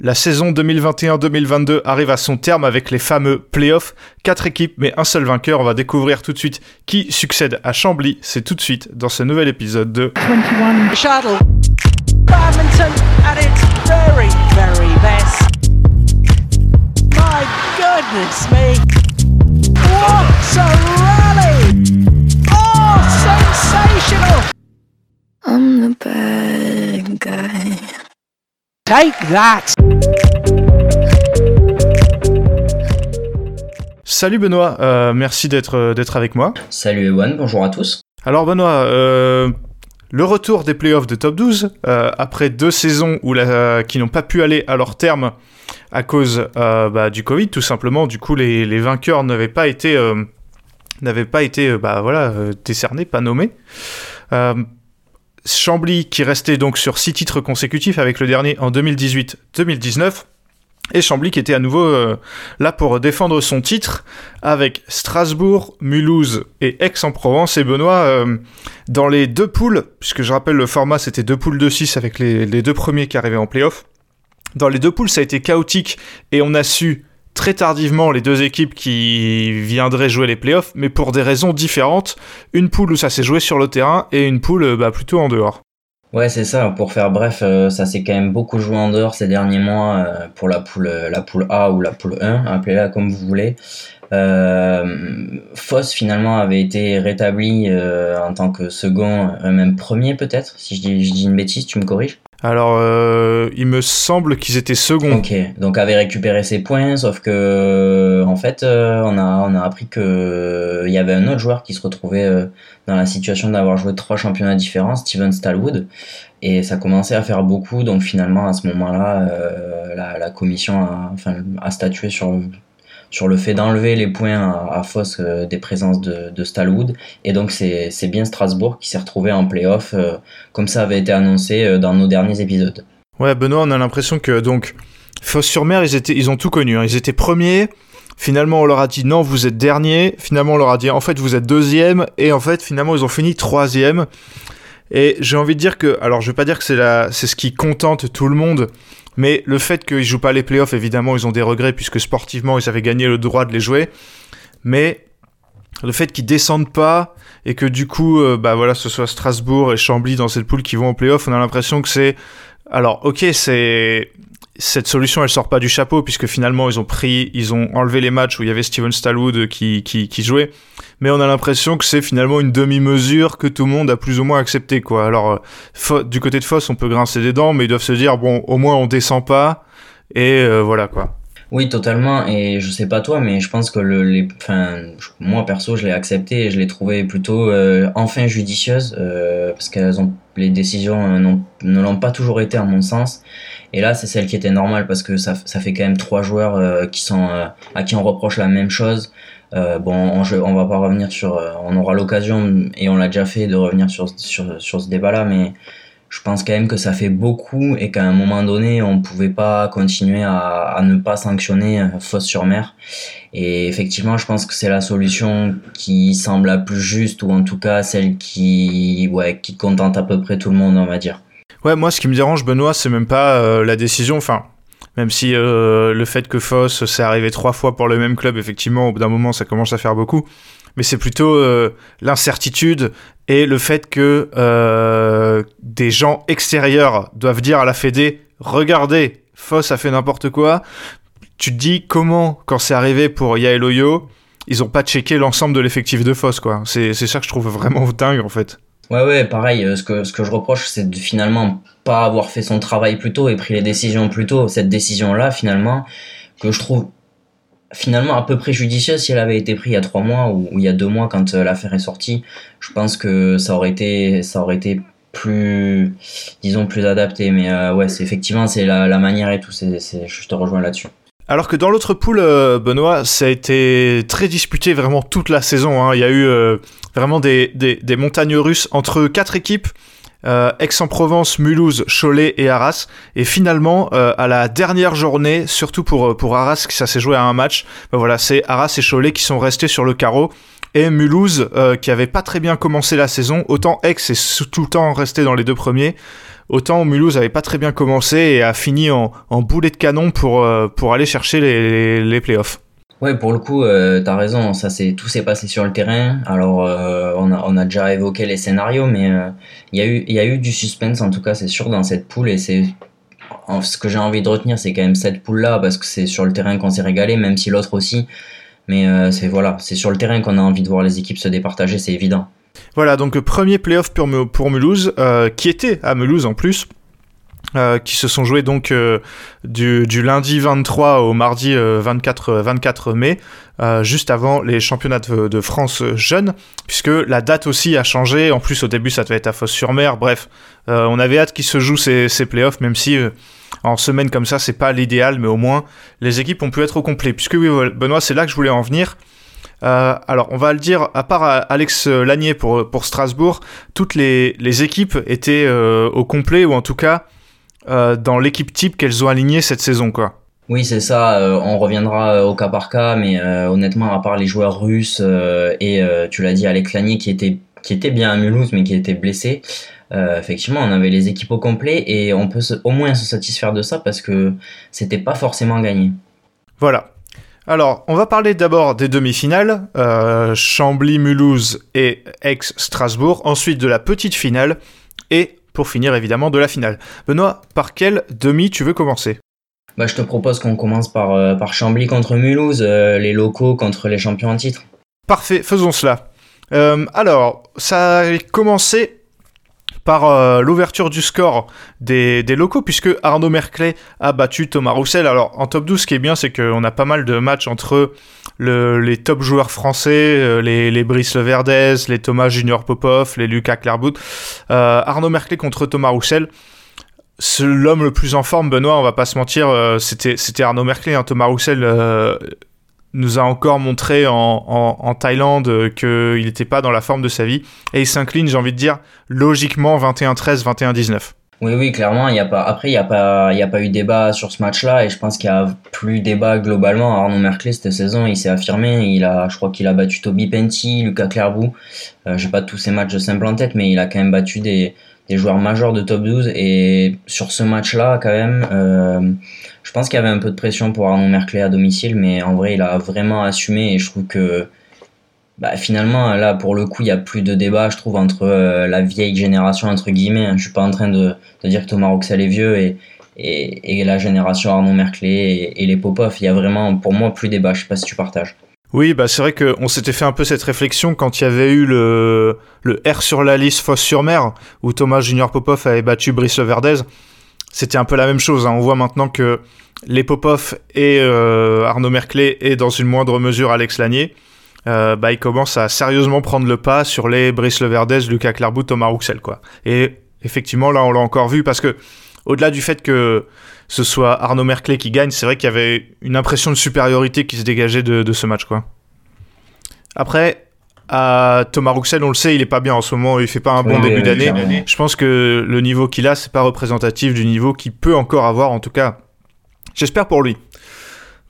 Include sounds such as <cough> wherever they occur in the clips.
La saison 2021-2022 arrive à son terme avec les fameux playoffs. Quatre équipes, mais un seul vainqueur. On va découvrir tout de suite qui succède à Chambly. C'est tout de suite dans ce nouvel épisode de 21 Shuttle. Badminton at its very, very best. My goodness me. What a rally! Oh, sensational! I'm the bad guy. Take that! Salut Benoît, euh, merci d'être euh, d'être avec moi. Salut Ewan, bonjour à tous. Alors Benoît, euh, le retour des playoffs de top 12, euh, après deux saisons où la, qui n'ont pas pu aller à leur terme à cause euh, bah, du Covid, tout simplement. Du coup, les, les vainqueurs n'avaient pas été, n'avaient pas été bah, voilà, décernés, pas nommés. Chambly qui restait donc sur six titres consécutifs avec le dernier en 2018-2019. Et Chambly qui était à nouveau euh, là pour défendre son titre avec Strasbourg, Mulhouse et Aix-en-Provence. Et Benoît, euh, dans les deux poules, puisque je rappelle le format c'était deux poules de 6 avec les, les deux premiers qui arrivaient en playoff. Dans les deux poules ça a été chaotique et on a su très tardivement les deux équipes qui viendraient jouer les playoffs, mais pour des raisons différentes. Une poule où ça s'est joué sur le terrain et une poule euh, bah, plutôt en dehors. Ouais, c'est ça. Pour faire bref, euh, ça s'est quand même beaucoup joué en dehors ces derniers mois euh, pour la poule, la poule A ou la poule 1, appelez-la comme vous voulez. Euh, Foss finalement avait été rétabli euh, en tant que second, euh, même premier peut-être. Si je dis, je dis une bêtise, tu me corriges? Alors, euh, il me semble qu'ils étaient seconds. Ok, donc avait récupéré ses points, sauf que en fait, euh, on a on a appris que il y avait un autre joueur qui se retrouvait euh, dans la situation d'avoir joué trois championnats différents, Steven Stallwood, et ça commençait à faire beaucoup. Donc finalement, à ce moment-là, euh, la, la commission a, enfin, a statué sur sur le fait d'enlever les points à, à Foss euh, des présences de, Stallwood. Et donc c'est bien Strasbourg qui s'est retrouvé en playoff, euh, comme ça avait été annoncé euh, dans nos derniers épisodes. Ouais, Benoît, on a l'impression que donc Fosse-sur-Mer, ils étaient, ils ont tout connu. hein. Ils étaient premiers. Finalement, on leur a dit non, vous êtes dernier. Finalement, on leur a dit en fait, vous êtes deuxième. Et en fait, finalement, ils ont fini troisième. Et j'ai envie de dire que, alors, je vais pas dire que c'est c'est ce qui contente tout le monde, mais le fait qu'ils jouent pas les playoffs, évidemment, ils ont des regrets puisque sportivement, ils avaient gagné le droit de les jouer. Mais le fait qu'ils descendent pas et que du coup, euh, bah voilà, ce soit Strasbourg et Chambly dans cette poule qui vont en playoff, on a l'impression que c'est alors, ok, c'est cette solution, elle sort pas du chapeau puisque finalement ils ont pris, ils ont enlevé les matchs où il y avait Steven Stallwood qui qui, qui jouait, mais on a l'impression que c'est finalement une demi-mesure que tout le monde a plus ou moins accepté quoi. Alors, euh, du côté de Foss, on peut grincer des dents, mais ils doivent se dire bon, au moins on descend pas et euh, voilà quoi. Oui, totalement. Et je sais pas toi, mais je pense que le, les, enfin, moi perso, je l'ai accepté et je l'ai trouvé plutôt euh, enfin judicieuse euh, parce qu'elles ont les décisions euh, n'ont- ne l'ont pas toujours été à mon sens. Et là, c'est celle qui était normale parce que ça, ça fait quand même trois joueurs euh, qui sont euh, à qui on reproche la même chose. Euh, bon, on, on va pas revenir sur, euh, on aura l'occasion et on l'a déjà fait de revenir sur sur sur ce débat-là, mais je pense quand même que ça fait beaucoup et qu'à un moment donné, on pouvait pas continuer à, à ne pas sanctionner euh, Fosse sur mer. Et effectivement, je pense que c'est la solution qui semble la plus juste ou en tout cas celle qui, ouais, qui contente à peu près tout le monde, on va dire. Ouais, moi, ce qui me dérange, Benoît, c'est même pas euh, la décision. Enfin, même si euh, le fait que Foss, c'est arrivé trois fois pour le même club, effectivement, au bout d'un moment, ça commence à faire beaucoup. Mais c'est plutôt euh, l'incertitude et le fait que euh, des gens extérieurs doivent dire à la Fédé Regardez, Foss a fait n'importe quoi. Tu te dis comment, quand c'est arrivé pour Yael Oyo, ils ont pas checké l'ensemble de l'effectif de Foss, quoi. C'est ça que je trouve vraiment <laughs> dingue, en fait. Ouais, ouais, pareil, euh, ce que, ce que je reproche, c'est de finalement pas avoir fait son travail plus tôt et pris les décisions plus tôt. Cette décision-là, finalement, que je trouve finalement à peu près judicieuse si elle avait été prise il y a trois mois ou, il y a deux mois quand euh, l'affaire est sortie, je pense que ça aurait été, ça aurait été plus, disons, plus adapté. Mais euh, ouais, c'est effectivement, c'est la, la manière et tout, c'est, je te rejoins là-dessus. Alors que dans l'autre poule, euh, Benoît, ça a été très disputé vraiment toute la saison. hein. Il y a eu euh, vraiment des, des, des montagnes russes entre quatre équipes. Euh, Aix-en-Provence, Mulhouse, Cholet et Arras. Et finalement, euh, à la dernière journée, surtout pour, pour Arras, que ça s'est joué à un match, ben voilà, c'est Arras et Cholet qui sont restés sur le carreau. Et Mulhouse, euh, qui avait pas très bien commencé la saison, autant Aix est tout le temps resté dans les deux premiers, autant Mulhouse avait pas très bien commencé et a fini en, boulet de canon pour, euh, pour aller chercher les, les, les playoffs. Ouais, pour le coup, euh, t'as raison, ça c'est tout s'est passé sur le terrain. Alors, euh, on, a, on a déjà évoqué les scénarios, mais euh, il y a eu y a eu du suspense en tout cas, c'est sûr dans cette poule et c'est ce que j'ai envie de retenir, c'est quand même cette poule là parce que c'est sur le terrain qu'on s'est régalé, même si l'autre aussi. Mais euh, c'est voilà, c'est sur le terrain qu'on a envie de voir les équipes se départager, c'est évident. Voilà, donc euh, premier playoff pour, pour Mulhouse, euh, qui était à Mulhouse en plus, euh, qui se sont joués donc euh, du, du lundi 23 au mardi euh, 24, euh, 24 mai, euh, juste avant les championnats de, France jeunes, puisque la date aussi a changé. En plus, au début, ça devait être à Fosse-sur-Mer. Bref, euh, on avait hâte qu'ils se jouent ces, ces playoffs, même si euh, en semaine comme ça, c'est pas l'idéal, mais au moins les équipes ont pu être au complet. Puisque oui, Benoît, c'est là que je voulais en venir. Euh, alors, on va le dire, à part euh, Alex Lanier pour, pour Strasbourg, toutes les, les équipes étaient euh, au complet, ou en tout cas euh, dans l'équipe type qu'elles ont aligné cette saison, quoi. Oui, c'est ça. euh, on reviendra euh, au cas par cas, mais honnêtement, à part les joueurs russes et tu l'as dit, Alec Lanier qui était qui était bien à Mulhouse, mais qui était blessé. euh, effectivement, on avait les équipes au complet et on peut se- au moins se satisfaire de ça parce que c'était pas forcément gagné. Voilà. Alors, on va parler d'abord des demi-finales, euh, Chambly-Mulhouse et Aix-Strasbourg, ensuite de la petite finale, et pour finir évidemment de la finale. Benoît, par quel demi tu veux commencer? Bah, je te propose qu'on commence par euh, par Chambly contre Mulhouse, euh, les locaux contre les champions en titre. Parfait, faisons cela. Euh, alors, ça a commencé par euh, l'ouverture du score des, locaux, puisque Arnaud Merclay a battu Thomas Roussel. Alors, en top 12, ce qui est bien, c'est qu'on a pas mal de matchs entre le- les top joueurs français, euh, les, les Brice Leverdez, les Thomas Junior Popov, les Lucas Clairbout. Euh, Arnaud Merclay contre Thomas Roussel. L'homme le plus en forme, Benoît, on va pas se mentir, c'était Arnaud Merclay. hein. Thomas Roussel nous a encore montré en, Thaïlande euh, qu'il n'était pas dans la forme de sa vie. Et il s'incline, j'ai envie de dire, logiquement 21-13, 21-19. Oui, oui, clairement, y a pas. Après, il y a pas, a pas eu débat sur ce match-là, et je pense qu'il y a plus débat globalement. Arnaud Merclé cette saison, il s'est affirmé. Il a, je crois qu'il a battu Toby Penty, Lucas Clairbout. Euh, J'ai pas tous ces matchs de simple en tête, mais il a quand même battu des, des joueurs majeurs de top 12. Et sur ce match-là, quand même, euh, je pense qu'il y avait un peu de pression pour Arnaud Merclé à domicile, mais en vrai, il a vraiment assumé, et je trouve que bah, finalement, là, pour le coup, il y a plus de débat, je trouve, entre euh, la vieille génération, entre guillemets. hein. Je suis pas en train de, de dire que Thomas Roxel est vieux et, la génération Arnaud Merclé et, les Popov. Il y a vraiment, pour moi, plus débat. Je sais pas si tu partages. Oui, bah c'est vrai qu'on s'était fait un peu cette réflexion quand il y avait eu le, R sur la liste Fosse-sur-Mer, où Thomas Junior Popov avait battu Brice Leverdez. C'était un peu la même chose. hein. On voit maintenant que les Popov et euh, Arnaud Merclé et dans une moindre mesure Alex Lanier, euh, bah, ils commencent à sérieusement prendre le pas sur les Brice Leverdez, Lucas Clairbout, Thomas Rouxel. Quoi. Et effectivement, là, on l'a encore vu parce que, au-delà du fait que ce soit Arnaud Merclé qui gagne, c'est vrai qu'il y avait une impression de supériorité qui se dégageait de, de ce match. Quoi. Après, Thomas Rouxel, on le sait, il est pas bien en ce moment, il fait pas un bon Oui, début oui, d'année. Je pense que le niveau qu'il a, c'est pas représentatif du niveau qu'il peut encore avoir, en tout cas, j'espère pour lui.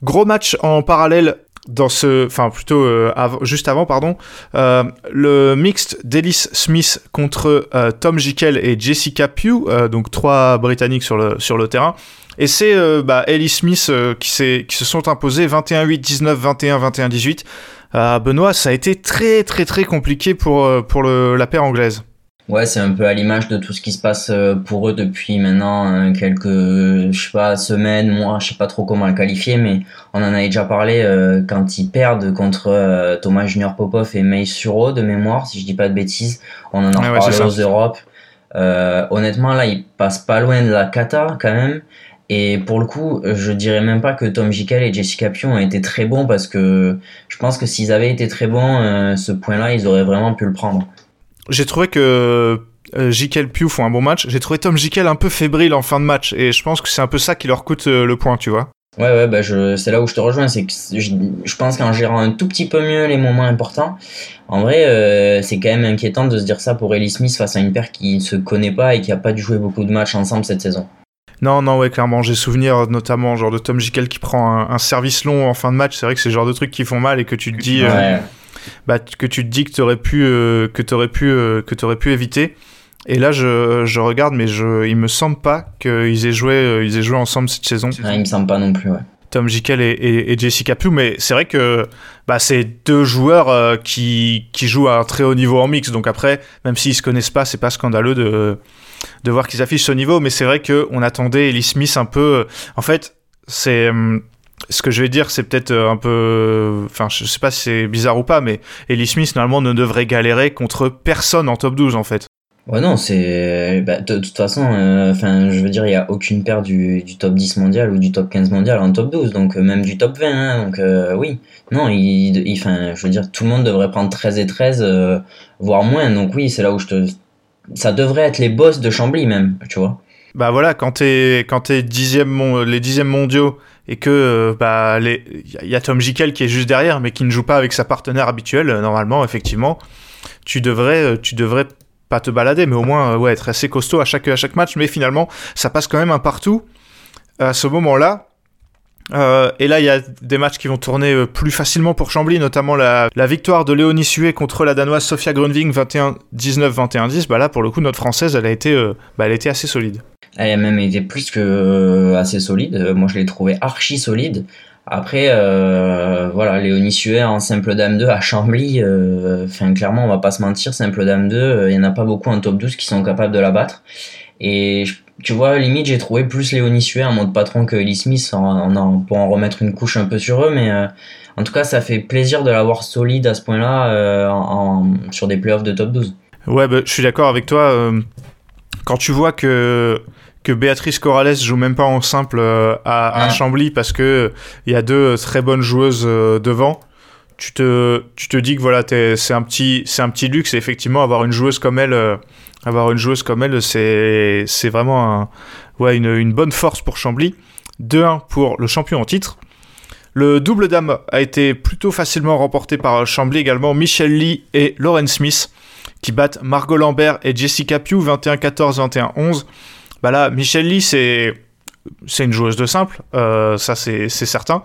Gros match en parallèle dans ce, enfin plutôt euh, av- juste avant, pardon, euh, le mixte d'Ellis Smith contre euh, Tom Jekyll et Jessica Pugh, donc trois Britanniques sur le, sur le terrain. Et c'est bah, Ellis Smith qui, qui se sont imposés 21-8, 19, 21, 21, 18. Euh, Benoît, ça a été très très très compliqué pour, euh, pour le, la paire anglaise. Ouais, c'est un peu à l'image de tout ce qui se passe euh, pour eux depuis maintenant euh, quelques, je sais pas, semaines, mois, je sais pas trop comment le qualifier, mais on en avait déjà parlé euh, quand ils perdent contre euh, Thomas Junior Popov et May Suro de mémoire, si je dis pas de bêtises. On en a ouais, parlé aux Europes. Euh, honnêtement, là, ils passent pas loin de la cata quand même. Et pour le coup, je dirais même pas que Tom Jekyll et Jessica Pion ont été très bons parce que je pense que s'ils avaient été très bons, euh, ce point-là, ils auraient vraiment pu le prendre. J'ai trouvé que euh, Pugh font un bon match. J'ai trouvé Tom Jekyll un peu fébrile en fin de match. Et je pense que c'est un peu ça qui leur coûte euh, le point, tu vois. Ouais, ouais, bah c'est là où je te rejoins. C'est que je, je pense qu'en gérant un tout petit peu mieux les moments importants, en vrai, euh, c'est quand même inquiétant de se dire ça pour Ellie Smith face à une paire qui ne se connaît pas et qui a pas dû jouer beaucoup de matchs ensemble cette saison. Non, non, ouais, clairement. J'ai souvenir euh, notamment genre de Tom Jekyll qui prend un, un service long en fin de match. C'est vrai que c'est le genre de trucs qui font mal et que tu te dis, euh, Ouais. bah, que tu te dis que t'aurais pu, euh, que t'aurais pu, euh, que t'aurais pu éviter. Et là, je, je regarde, mais je, il me semble pas qu'ils aient joué, ils aient joué ensemble cette saison. Ah, il me semble pas non plus, ouais. Tom Jekyll et, Jessica Pugh, mais c'est vrai que bah, c'est deux joueurs euh, qui, qui jouent à un très haut niveau en mix. Donc après, même s'ils se connaissent pas, c'est pas scandaleux de, de voir qu'ils affichent ce niveau. Mais c'est vrai qu'on attendait Ellie Smith un peu. En fait, c'est. hum, Ce que je vais dire, c'est peut-être un peu. Enfin, je sais pas si c'est bizarre ou pas, mais Ellie Smith, normalement, ne devrait galérer contre personne en top 12, en fait. Ouais, non, c'est. bah, de, toute façon, euh, enfin, je veux dire, il n'y a aucune paire du, du top 10 mondial ou du top 15 mondial en top 12, donc euh, même du top 20, hein, donc euh, oui. Non, il, je veux dire, tout le monde devrait prendre 13 et 13, euh, voire moins, donc oui, c'est là où je te. Ça devrait être les boss de Chambly, même, tu vois. Bah voilà, quand t'es quand t'es dixième les dixièmes mondiaux et que bah les il y a Tom Jekyll qui est juste derrière mais qui ne joue pas avec sa partenaire habituelle normalement effectivement, tu devrais tu devrais pas te balader mais au moins euh, ouais être assez costaud à chaque à chaque match mais finalement ça passe quand même un partout à ce moment-là. Euh, et là, il y a des matchs qui vont tourner euh, plus facilement pour Chambly, notamment la, la victoire de Léonie Sué contre la Danoise Sofia Grunving 21-19, 21-10. Bah là, pour le coup, notre Française, elle a été, bah, elle a été assez solide. Elle a même été plus que assez solide. Moi, je l'ai trouvé archi solide. Après, euh, voilà, Léonie Suet en simple dame 2 à Chambly, euh, enfin, clairement, on va pas se mentir, simple dame 2, euh, il y en a pas beaucoup en top 12 qui sont capables de la battre. Et tu vois, limite, j'ai trouvé plus Léonie Suet en mode patron que Ellie Smith, en, pour en remettre une couche un peu sur eux, mais euh, en tout cas, ça fait plaisir de l'avoir solide à ce point-là euh, sur des playoffs de top 12. Ouais, bah, je suis d'accord avec toi. euh, quand tu vois que que Béatrice Corrales joue même pas en simple euh, à, à Ah. Chambly parce que il y a deux très bonnes joueuses euh, devant, tu te tu te dis que voilà, c'est un petit c'est un petit luxe et effectivement avoir une joueuse comme elle euh, avoir une joueuse comme elle, c'est c'est vraiment un, ouais, une, une bonne force pour Chambly. 2-1 pour le champion en titre. Le double dame a été plutôt facilement remporté par Chambly également. Michelle Lee et Lauren Smith qui battent Margot Lambert et Jessica Pugh 21-14, 21-11. Bah là, Michelle Lee, c'est une joueuse de simple, euh, ça c'est certain.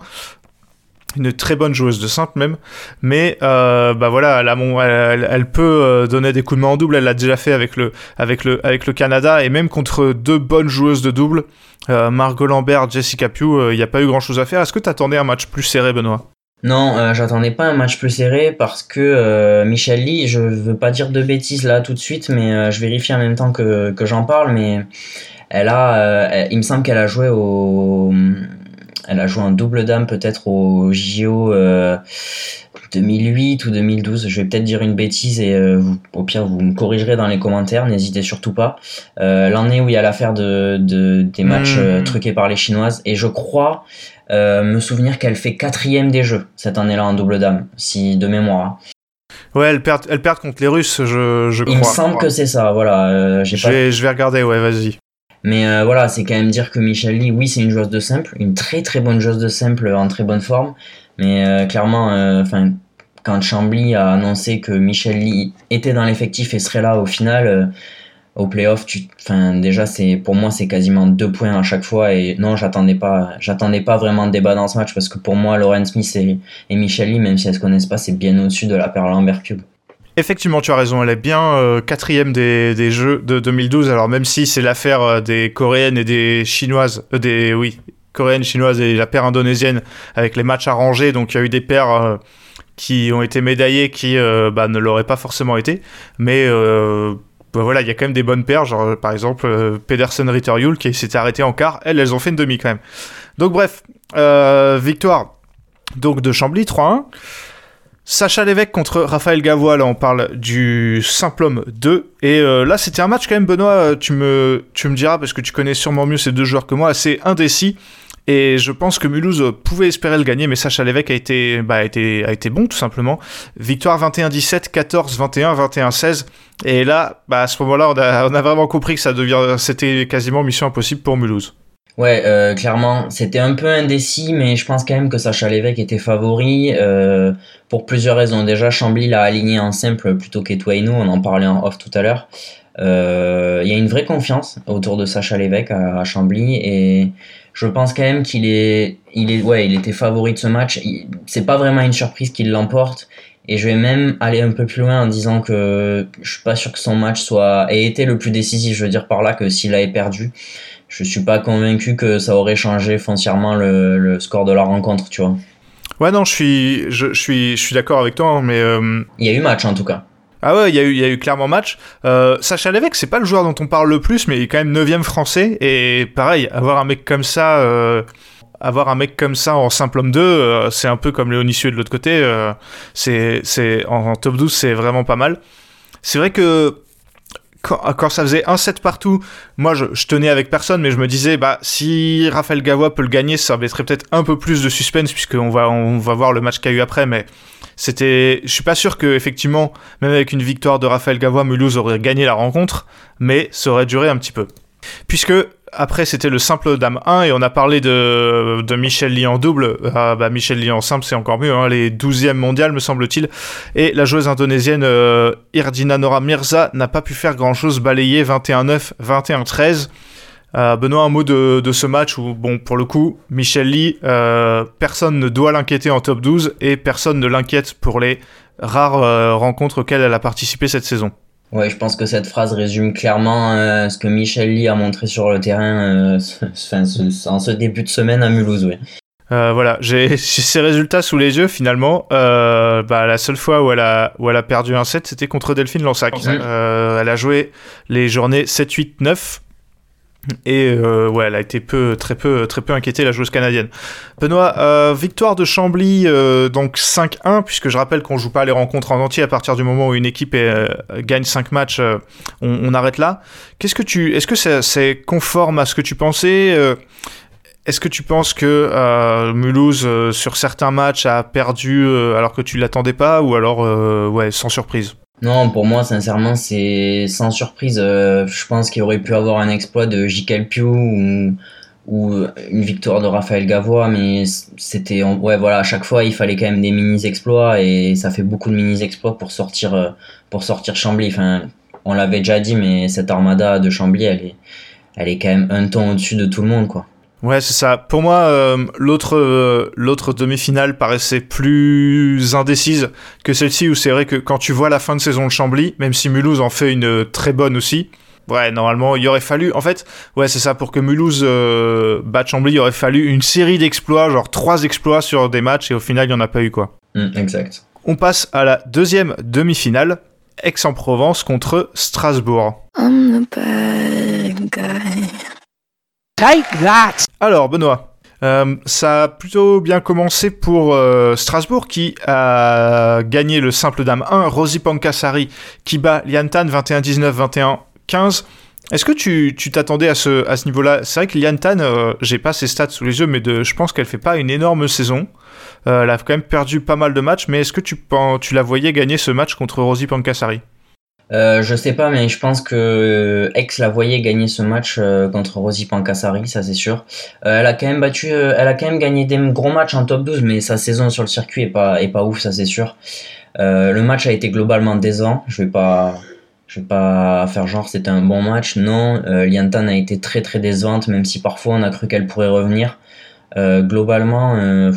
Une très bonne joueuse de simple même, mais euh, bah voilà, elle, elle, peut euh, donner des coups de main en double. Elle l'a déjà fait avec le avec le avec le Canada et même contre deux bonnes joueuses de double, Margot Lambert, Jessica Pugh, il n'y a pas eu grand chose à faire. Est-ce que tu attendais un match plus serré, Benoît? Non, euh, j'attendais pas un match plus serré parce que euh, Michel Lee, je veux pas dire de bêtises là tout de suite, mais euh, je vérifie en même temps que, que j'en parle, mais elle a, euh, elle- il me semble qu'elle a joué au, elle a joué en double dame peut-être au JO euh, 2008 ou 2012. Je vais peut-être dire une bêtise et euh, vous- au pire vous me corrigerez dans les commentaires. N'hésitez surtout pas. Euh, L'année où il y a l'affaire de, de des matchs euh, truqués par les Chinoises et je crois euh, me souvenir qu'elle fait quatrième des jeux cette année-là en double dame, si de mémoire. hein. Ouais, elle perd, elle perd contre les Russes, je, je Il me crois. semble que c'est ça, voilà. euh, j'ai je, pas... vais, je vais regarder, ouais, vas-y. Mais euh, voilà, c'est quand même dire que Michel Lee, oui, c'est une joueuse de simple, une très très bonne joueuse de simple en très bonne forme. Mais euh, clairement, euh, enfin, quand Chambly a annoncé que Michel Lee était dans l'effectif et serait là au final, euh, au playoff, tu, enfin, déjà, c'est pour moi, c'est quasiment deux points à chaque fois. Et non, j'attendais pas, j'attendais pas vraiment de débat dans ce match parce que pour moi, Lauren Smith et, et Michel Lee, même si elles se connaissent pas, c'est bien au-dessus de la paire Lambert Cube. Effectivement, tu as raison, elle est bien euh, quatrième des, des jeux de 2012. Alors même si c'est l'affaire euh, des coréennes et des chinoises, euh, des oui, coréennes, chinoises et la paire indonésienne avec les matchs arrangés, donc il y a eu des paires qui ont été médaillées qui bah, ne l'auraient pas forcément été, mais bah, voilà, il y a quand même des bonnes paires, genre euh, par exemple euh, Pedersen Ritterjul qui s'était arrêté en quart, elles, elles ont fait une demi quand même. Donc bref, euh, victoire donc de Chambly 3-1. Sacha Lévesque contre Raphaël Gavois, là on parle du simple homme 2. Et euh, là c'était un match quand même, Benoît, tu me, tu me diras, parce que tu connais sûrement mieux ces deux joueurs que moi, assez indécis. Et je pense que Mulhouse pouvait espérer le gagner, mais Sacha Lévesque a été, bah, a été, a été bon tout simplement. Victoire 21-17, 14-21, 21-16. Et là, bah, à ce moment-là, on a, vraiment compris que ça devient, c'était quasiment mission impossible pour Mulhouse. Ouais, euh, clairement, c'était un peu indécis, mais je pense quand même que Sacha Lévesque était favori euh, pour plusieurs raisons. Déjà, Chambly l'a aligné en simple plutôt qu'Etwaino, on en parlait en off tout à l'heure. Euh, Il y a une vraie confiance autour de Sacha Lévesque à, à Chambly et je pense quand même qu'il est, il est, ouais, il était favori de ce match. C'est pas vraiment une surprise qu'il l'emporte. Et je vais même aller un peu plus loin en disant que je suis pas sûr que son match soit ait été le plus décisif. Je veux dire par là que s'il avait perdu, je suis pas convaincu que ça aurait changé foncièrement le, le score de la rencontre, tu vois. Ouais, non, je suis, je, je suis, je suis d'accord avec toi, hein, mais. euh, Il y a eu match en tout cas. Ah ouais, il y, a eu- clairement match. Euh, Sacha Lévesque, c'est pas le joueur dont on parle le plus, mais il est quand même 9 français. Et pareil, avoir un mec comme ça, euh, avoir un mec comme ça en simple homme 2, euh, c'est un peu comme Léonie Sué de l'autre côté. c'est, en, top 12, c'est vraiment pas mal. C'est vrai que quand, ça faisait un set partout, moi je, je tenais avec personne, mais je me disais, bah si Raphaël Gavois peut le gagner, ça mettrait peut-être un peu plus de suspense, puisqu'on va, on va voir le match qu'il y a eu après, mais c'était, je suis pas sûr que effectivement, même avec une victoire de Raphaël Gavois, Mulhouse aurait gagné la rencontre, mais ça aurait duré un petit peu. Puisque après c'était le simple dame 1 et on a parlé de, de Michel Lee en double, ah, bah Michel Lee en simple c'est encore mieux, hein, les 12e mondiales me semble-t-il, et la joueuse indonésienne euh, Irdina Nora Mirza n'a pas pu faire grand-chose, balayée 21-9, 21-13. Euh, Benoît, un mot de, de ce match où, bon, pour le coup, Michel Lee, euh, personne ne doit l'inquiéter en top 12 et personne ne l'inquiète pour les rares euh, rencontres auxquelles elle a participé cette saison. Ouais, je pense que cette phrase résume clairement euh, ce que Michel Lee a montré sur le terrain euh, <laughs> ce- enfin, ce- en ce début de semaine à Mulhouse. Ouais. Euh, voilà, <laughs> j'ai ces résultats sous les yeux finalement. Euh, bah, la seule fois où elle a, où elle a perdu un set, c'était contre Delphine Lansac. Euh, elle a joué les journées 7, 8, 9. Et euh, ouais, elle a été peu, très peu, très peu inquiétée la joueuse canadienne. Benoît, euh, victoire de Chambly, euh, donc 5-1, puisque je rappelle qu'on joue pas les rencontres en entier à partir du moment où une équipe gagne 5 matchs, on, arrête là. Qu'est-ce que tu, est-ce que c'est conforme à ce que tu pensais Est-ce que tu penses que Mulhouse, sur certains matchs, a perdu alors que tu l'attendais pas, ou alors ouais, sans surprise? Non, pour moi, sincèrement, c'est sans surprise. euh, je pense qu'il aurait pu avoir un exploit de J. Piu ou, ou une victoire de Raphaël Gavois, mais c'était. Ouais, voilà, à chaque fois, il fallait quand même des mini-exploits et ça fait beaucoup de mini-exploits pour sortir, euh, pour sortir Chambly. Enfin, on l'avait déjà dit, mais cette armada de Chambly, elle est, elle est quand même un ton au-dessus de tout le monde, quoi. Ouais, c'est ça. Pour moi, euh, l'autre euh, l'autre demi-finale paraissait plus indécise que celle-ci, où c'est vrai que quand tu vois la fin de saison de Chambly, même si Mulhouse en fait une très bonne aussi, ouais, normalement, il aurait fallu... En fait, ouais, c'est ça, pour que Mulhouse euh, batte Chambly, il aurait fallu une série d'exploits, genre trois exploits sur des matchs, et au final, il n'y en a pas eu, quoi. Hum, exact. On passe à la deuxième demi-finale, Aix-en-Provence contre Strasbourg. I'm the bad guy. Take that! Alors, Benoît, euh, ça a plutôt bien commencé pour euh, Strasbourg qui a gagné le simple dame 1, Rosie Pankasari qui bat Liantan 21-19, 21-15. Est-ce que tu t'attendais à ce, à ce niveau-là? C'est vrai que Liantan, euh, j'ai pas ses stats sous les yeux, mais je pense qu'elle fait pas une énorme saison. Elle a quand même perdu pas mal de matchs, mais est-ce que tu, tu la voyais gagner ce match contre Rosie Pankasari Euh, je sais pas, mais je pense que euh, Aix la voyait gagner ce match euh, contre Rosie Pankasari, ça c'est sûr. Elle a quand même battu, elle gagné des gros matchs en top 12, mais sa saison sur le circuit est pas, ouf, ça c'est sûr. Le match a été globalement décevant. Je vais pas, je vais pas faire genre c'était un bon match. Non, Liantan a été très très décevante, même si parfois on a cru qu'elle pourrait revenir. Globalement,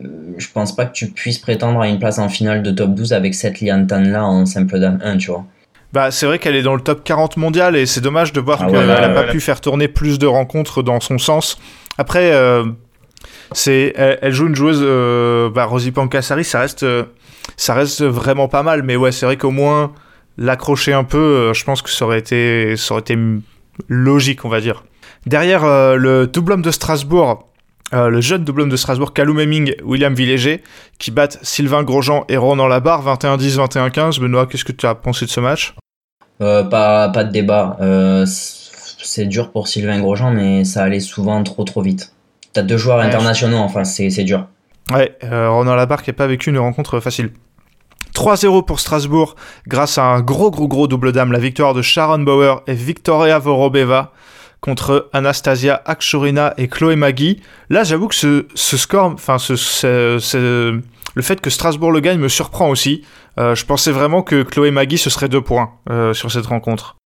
je pense pas que tu puisses prétendre à une place en finale de top 12 avec cette Liantan là en simple dame 1, tu vois. Bah, c'est vrai qu'elle est dans le top 40 mondial et c'est dommage de voir Ah qu'elle ouais, n'a ouais, pas ouais. pu faire tourner plus de rencontres dans son sens. Après, euh, c'est, elle, elle joue une joueuse, euh, bah, Rosie Pankasari, ça reste, euh, ça reste vraiment pas mal. Mais ouais, c'est vrai qu'au moins l'accrocher un peu, euh, je pense que ça aurait été, ça aurait été logique, on va dire. Derrière euh, le double homme de Strasbourg, euh, le jeune double homme de Strasbourg, Callum Hemming, William Villéger, qui battent Sylvain Grosjean et Ronan Labarre, 21-10, 21-15. Benoît, qu'est-ce que tu as pensé de ce match? Euh, pas, pas de débat. Euh, c'est dur pour Sylvain Grosjean, mais ça allait souvent trop trop vite. T'as deux joueurs Ouais, internationaux en face, c'est c'est dur. Ouais, Ronan Labarre qui n'a pas vécu une rencontre facile. 3-0 pour Strasbourg grâce à un gros gros gros double dame, la victoire de Sharon Bauer et Victoria Vorobeva contre Anastasia Akshorina et Chloé Magui. Là, j'avoue que ce, ce score, enfin ce, ce- ce- le fait que Strasbourg le gagne me surprend aussi. Euh, je pensais vraiment que Chloé Magui ce serait deux points euh, sur cette rencontre.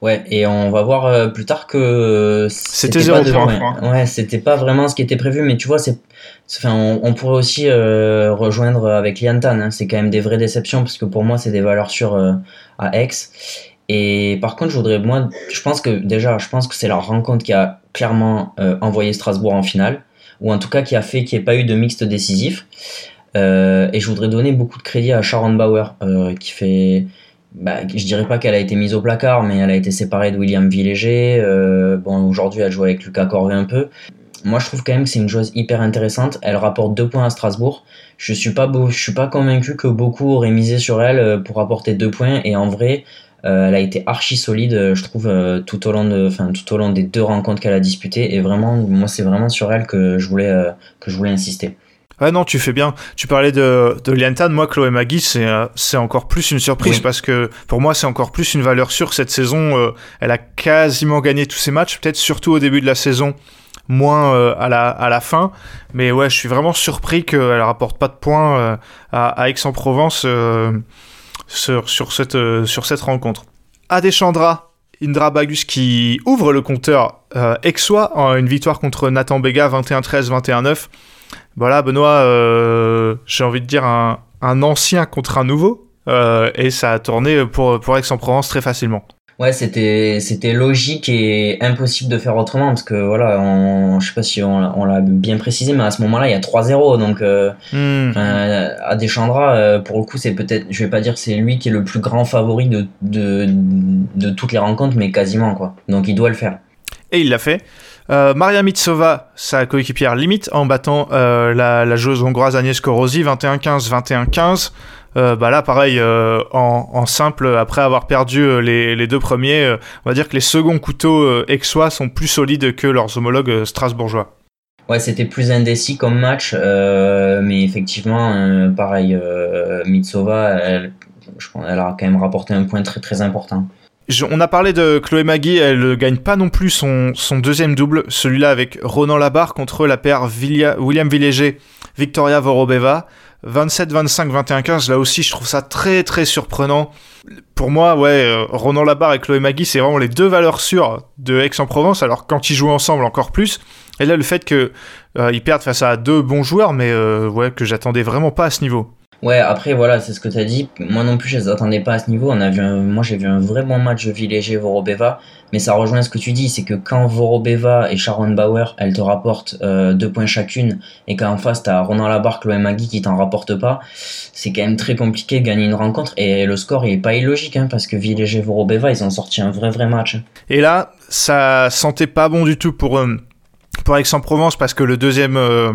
Ouais, et on va voir euh, plus tard que C'était pas zéro de- point, ouais, c'était pas vraiment ce qui était prévu, mais tu vois, c'est, enfin, on, on pourrait aussi rejoindre avec Liantan. Hein, c'est quand même des vraies déceptions parce que pour moi, c'est des valeurs sûres à Aix. Et par contre, je voudrais, moi, je pense que déjà, je pense que c'est la rencontre qui a clairement euh, envoyé Strasbourg en finale, ou en tout cas qui a fait qu'il n'y ait pas eu de mixte décisif. Euh, et je voudrais donner beaucoup de crédit à Sharon Bauer, euh, qui fait, bah, je dirais pas qu'elle a été mise au placard, mais elle a été séparée de William Villéger. Bon, aujourd'hui, elle joue avec Lucas Corvé un peu. Moi, je trouve quand même que c'est une joueuse hyper intéressante. Elle rapporte deux points à Strasbourg. Je suis suis pas convaincu que beaucoup auraient misé sur elle pour apporter deux points. Et en vrai, elle a été archi solide, euh, je trouve, euh, tout au long de, enfin, tout au long des deux rencontres qu'elle a disputées. Et vraiment, moi, c'est vraiment sur elle que je voulais, euh, que je voulais insister. Ouais, non, tu fais bien. Tu parlais de, de Liantan. Moi, Chloé Magui, c'est euh, c'est encore plus une surprise Oui. parce que pour moi, c'est encore plus une valeur sûre cette saison. euh, elle a quasiment gagné tous ses matchs, peut-être surtout au début de la saison, moins euh, à, la, à la fin. Mais ouais, je suis vraiment surpris qu'elle rapporte pas de points euh, à, à Aix-en-Provence euh, sur, sur, cette, euh, sur cette rencontre. Adeshandra, Indra Bagus qui ouvre le compteur euh, Aixois en une victoire contre Nathan Bega 21-13, 21-9. Voilà, Benoît, euh, j'ai envie de dire un, un ancien contre un nouveau. euh, et ça a tourné pour, pour Aix-en-Provence très facilement. Ouais, c'était c'était logique et impossible de faire autrement parce que voilà, on, je sais pas si on, l'a- on l'a bien précisé, mais à ce moment-là, il y a 3-0 donc euh, Hmm. enfin, Adeshandra, euh, pour le coup, c'est peut-être, je vais pas dire c'est lui qui est le plus grand favori de, de de toutes les rencontres, mais quasiment quoi. Donc il doit le faire. Et il l'a fait. Euh, Maria Mitsova, sa coéquipière limite, en battant euh, la, la joueuse hongroise Agnès Korosi 21-15, 21-15. Euh, bah là, pareil, euh, en, en simple, après avoir perdu euh, les, les deux premiers, on va dire que les seconds couteaux aixois sont plus solides que leurs homologues strasbourgeois. Ouais, c'était plus indécis comme match, mais effectivement, pareil, Mitsova, elle, je pense, elle a quand même rapporté un point très très important. Je- on a parlé de Chloé Magui, elle ne gagne pas non plus son, son deuxième double, celui-là avec Ronan Labarre contre la paire Villia- William Villéger, Victoria Vorobeva. 27, 25, 21, 15, là aussi je trouve ça très très surprenant. Pour moi, ouais, euh, Ronan Labarre et Chloé Magui, c'est vraiment les deux valeurs sûres de Aix-en-Provence, alors quand ils jouent ensemble encore plus. Et là, le fait que euh, perdent face à deux bons joueurs, mais euh, ouais, que j'attendais vraiment pas à ce niveau. Ouais, après, voilà, c'est ce que tu as dit. Moi non plus, je les attendais pas à ce niveau. On a vu moi, j'ai vu un vrai bon match de Villéger-Vorobeva. Mais ça rejoint ce que tu dis, c'est que quand Vorobeva et Sharon Bauer, elles te rapportent euh, deux points chacune, et qu'en face, t'as Ronan Labarre, Chloé Magui qui t'en rapporte pas, c'est quand même très compliqué de gagner une rencontre. Et le score, il est pas illogique, hein, parce que Villéger-Vorobeva, ils ont sorti un vrai, vrai match. hein. Et là, ça sentait pas bon du tout pour, euh, Aix-en-Provence parce que le deuxième, euh,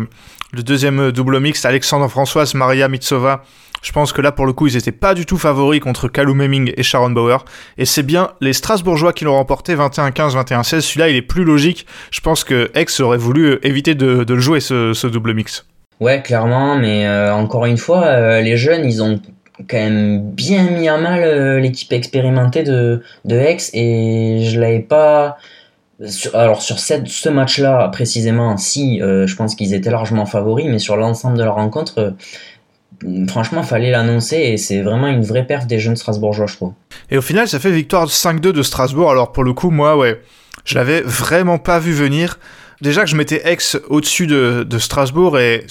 deuxième double mixte, Alexandre Françoise, Maria Mitsova, je pense que là, pour le coup, ils étaient pas du tout favoris contre Callum Hemming et Sharon Bauer. Et c'est bien les Strasbourgeois qui l'ont remporté 21-15, 21-16. Celui-là, il est plus logique. Je pense que Aix aurait voulu euh, éviter de, le jouer, ce, double mix. Ouais, clairement, mais euh, encore une fois, euh, les jeunes, ils ont quand même bien mis à mal euh, l'équipe expérimentée de, de Aix et je l'avais pas. Alors sur ce match-là précisément, si euh, je pense qu'ils étaient largement favoris, mais sur l'ensemble de la rencontre, euh, franchement, fallait l'annoncer et c'est vraiment une vraie perf des jeunes Strasbourgeois, je trouve. Et au final, ça fait victoire 5-2 de Strasbourg. Alors pour le coup, moi, ouais, je l'avais vraiment pas vu venir. Déjà que je mettais Aix au-dessus de, de Strasbourg et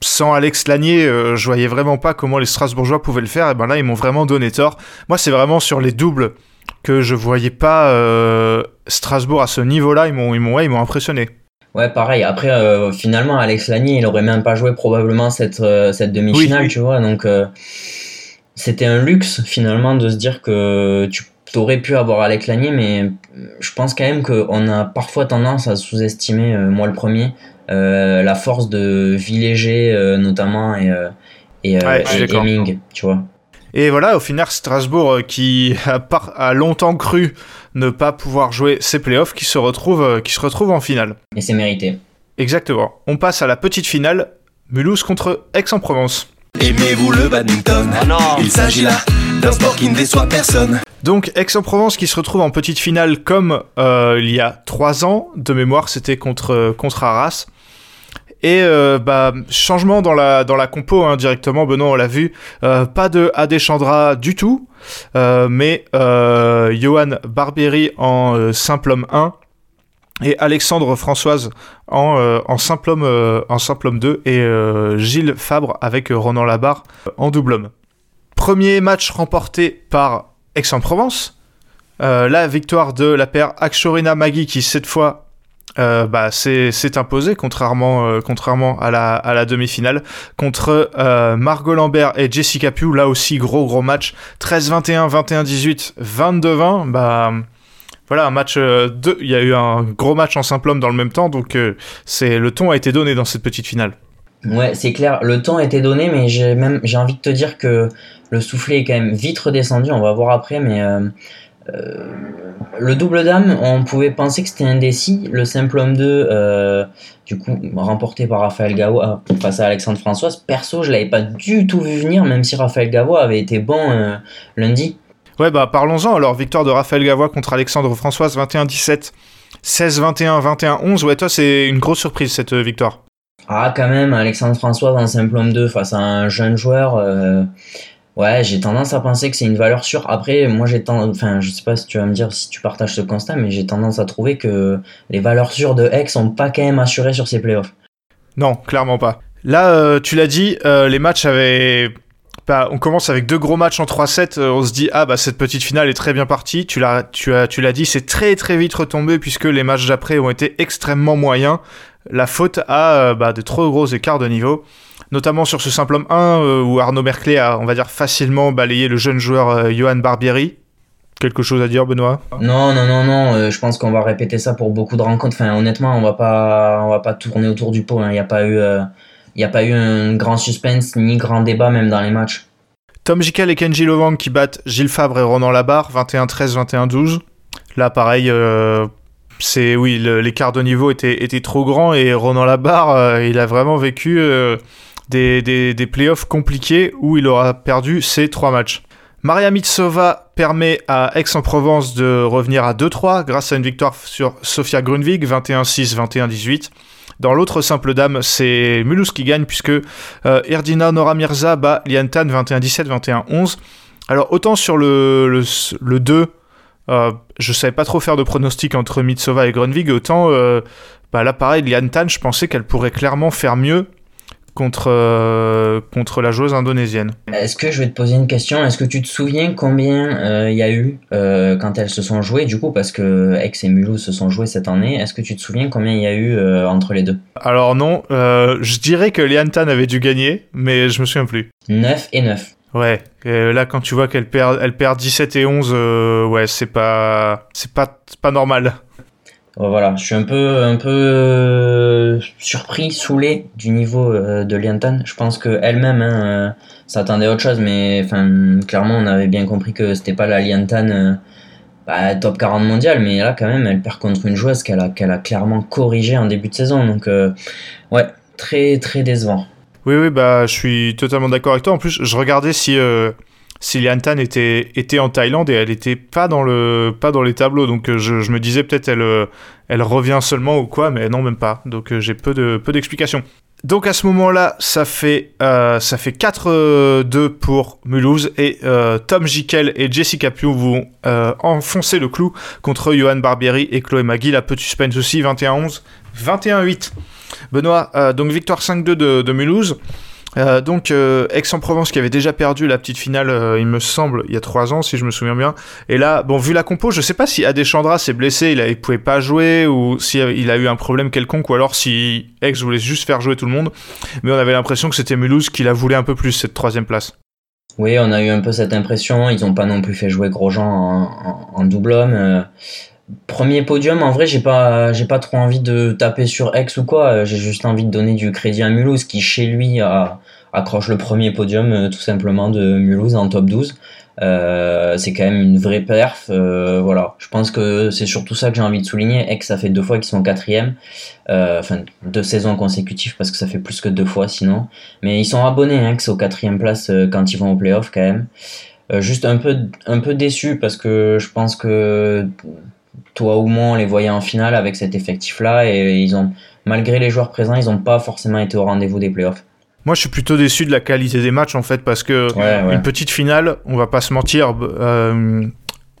sans Alex Lanier, euh, je voyais vraiment pas comment les Strasbourgeois pouvaient le faire. Et ben là, ils m'ont vraiment donné tort. Moi, c'est vraiment sur les doubles que je voyais pas euh, Strasbourg à ce niveau-là. Ils m'ont, ils m'ont, ouais, ils m'ont impressionné. Ouais, pareil. Après, euh, finalement, Alex Lanier, il aurait même pas joué probablement cette, euh, cette demi-finale, Oui, tu vois. Donc, c'était un luxe, finalement, de se dire que tu aurais pu avoir Alex Lanier, mais je pense quand même qu'on a parfois tendance à sous-estimer, moi le premier, la force de Villéger, notamment, et, et, Ouais, et tu vois. Et voilà, au final, Strasbourg, euh, qui a, par- a longtemps cru ne pas pouvoir jouer ses playoffs, qui se retrouve, euh, qui se retrouve en finale. Et c'est mérité. Exactement. On passe à la petite finale, Mulhouse contre Aix-en-Provence. Aimez-vous le badminton Il s'agit là d'un sport qui ne déçoit personne. Donc Aix-en-Provence qui se retrouve en petite finale comme euh, il y a trois ans, de mémoire c'était contre, contre Arras. Et euh, bah, changement dans la, dans la compo hein, directement, Benoît, on l'a vu. Euh, pas de Adeshandra du tout, euh, mais Johan Barbieri en simple homme 1 et Alexandre Françoise en, en, simple, homme, en simple homme 2 et Gilles Fabre avec Ronan Labarre en double homme. Premier match remporté par Aix-en-Provence. La victoire de la paire Akshorina Magui qui cette fois euh, bah, s'est imposée contrairement, euh, à la, demi-finale contre euh, Margot Lambert et Jessica Pugh. Là aussi gros gros match 13-21, 21-18, 22-20. Bah, voilà un match euh, il y a eu un gros match en simple homme dans le même temps donc le ton a été donné dans cette petite finale. Ouais, c'est clair. Le temps a été donné, mais j'ai même j'ai envie de te dire que le soufflet est quand même vite redescendu. On va voir après, mais le double dame, on pouvait penser que c'était indécis. Le simple homme 2, euh, du coup, remporté par Raphaël Gawa face à Alexandre Françoise. Perso, je l'avais pas du tout vu venir, même si Raphaël Gawa avait été bon euh, lundi. Ouais, bah parlons-en. Alors, victoire de Raphaël Gavois contre Alexandre Françoise, 21-17, 16-21, 21-11. Ouais, toi, c'est une grosse surprise cette euh, victoire. Ah, quand même, Alexandre Françoise en simple homme 2 face à un jeune joueur. euh, ouais, j'ai tendance à penser que c'est une valeur sûre. Après, moi, j'ai tendance, enfin, je sais pas si tu vas me dire si tu partages ce constat, mais j'ai tendance à trouver que les valeurs sûres de Aix sont pas quand même assurées sur ces playoffs. Non, clairement pas. Là, euh, tu l'as dit, euh, les matchs avaient. On commence avec deux gros matchs en 3-7. euh, on se dit, ah bah cette petite finale est très bien partie. Tu l'as, tu as, tu l'as dit, c'est très très vite retombé puisque les matchs d'après ont été extrêmement moyens. La faute à bah, de trop gros écarts de niveau. Notamment sur ce simple homme 1 euh, où Arnaud Merclé a, on va dire, facilement balayé le jeune joueur euh, Johan Barbieri. Quelque chose à dire, Benoît? Non, non, non, non. euh, je pense qu'on va répéter ça pour beaucoup de rencontres. Enfin, honnêtement, on va pas, on va pas tourner autour du pot. hein. Il n'y a pas eu, euh, il y a pas eu un grand suspense ni grand débat même dans les matchs. Tom Jikel et Kenji Lovang qui battent Gilles Fabre et Ronan Labarre, 21-13, 21-12. Là, pareil, euh, c'est oui, l'écart de niveau était, était trop grand et Ronan Labarre, il a vraiment vécu des, des, des playoffs compliqués où il aura perdu ses trois matchs. Maria Mitsova permet à Aix-en-Provence de revenir à 2-3 grâce à une victoire sur Sofia Grunwig, 21-6, 21-18. Dans l'autre simple dame, c'est Mulhouse qui gagne puisque euh, Erdina Nora Mirza bat Liantan 21-17, 21-11. Alors autant sur le, le, le 2, euh, je savais pas trop faire de pronostic entre Mitsova et Grunwig, autant euh, bah là pareil, Liantan, je pensais qu'elle pourrait clairement faire mieux contre, euh, contre la joueuse indonésienne. Est-ce que je vais te poser une question? Est-ce que tu te souviens combien euh, il y a eu euh, quand elles se sont jouées Du coup, parce que Aix et Mulhouse se sont jouées cette année, est-ce que tu te souviens combien il y a eu entre les deux? Alors non, je dirais que Liantan avait dû gagner, mais je me souviens plus. 9 et 9. Ouais, là quand tu vois qu'elle perd, elle perd 17 et 11, euh, ouais, c'est pas, c'est pas, c'est pas normal. Voilà, je suis un peu, un peu euh, surpris, saoulé du niveau euh, de Liantan. Je pense que elle-même hein, euh, s'attendait à autre chose, mais clairement, on avait bien compris que c'était pas la Liantan bah, top 40 mondial, mais là, quand même, elle perd contre une joueuse qu'elle a, clairement corrigée en début de saison. Donc, ouais, très, très décevant. Oui, oui, bah, je suis totalement d'accord avec toi. En plus, je regardais si, si Lian Tan était, était en Thaïlande et elle était pas dans, pas dans les tableaux. Donc, euh, je, je me disais peut-être elle, euh, elle revient seulement ou quoi, mais non, même pas. Donc, euh, j'ai peu de peu d'explications. Donc, à ce moment-là, ça fait, fait 4-2 pour Mulhouse et Tom Jikel et Jessica Pugh vont enfoncer le clou contre Johan Barbieri et Chloé Magui. La petit suspense aussi, 21-11, 21-8. Benoît, donc victoire 5-2 de, de Mulhouse. Euh, donc euh, Aix-en-Provence qui avait déjà perdu la petite finale, euh, il me semble, il y a trois ans, si je me souviens bien. Et là, bon, vu la compo, je sais pas si Adeshandra s'est blessé, il, il pouvait pas jouer, ou si euh, il a eu un problème quelconque, ou alors si Aix voulait juste faire jouer tout le monde. Mais on avait l'impression que c'était Mulhouse qui la voulait un peu plus, cette troisième place. Oui, on a eu un peu cette impression. Ils n'ont pas non plus fait jouer Grosjean en double homme. Premier podium, en vrai, j'ai pas, j'ai pas trop envie de taper sur Aix ou quoi. Euh, J'ai juste envie de donner du crédit à Mulhouse qui, chez lui, accroche le premier podium euh, tout simplement de Mulhouse en top 12. Euh, c'est quand même une vraie perf. voilà, je pense que c'est surtout ça que j'ai envie de souligner. Aix, ça fait deux fois qu'ils sont quatrième, enfin deux saisons consécutives parce que ça fait plus que deux fois sinon. Mais ils sont abonnés hein, Aix aux quatrième place quand ils vont au playoff quand même. Juste un peu déçu parce que je pense que toi ou moi, on les voyait en finale avec cet effectif-là et ils ont, malgré les joueurs présents, ils n'ont pas forcément été au rendez-vous des playoffs. Moi, je suis plutôt déçu de la qualité des matchs en fait parce que Ouais, ouais. une petite finale, on va pas se mentir. euh,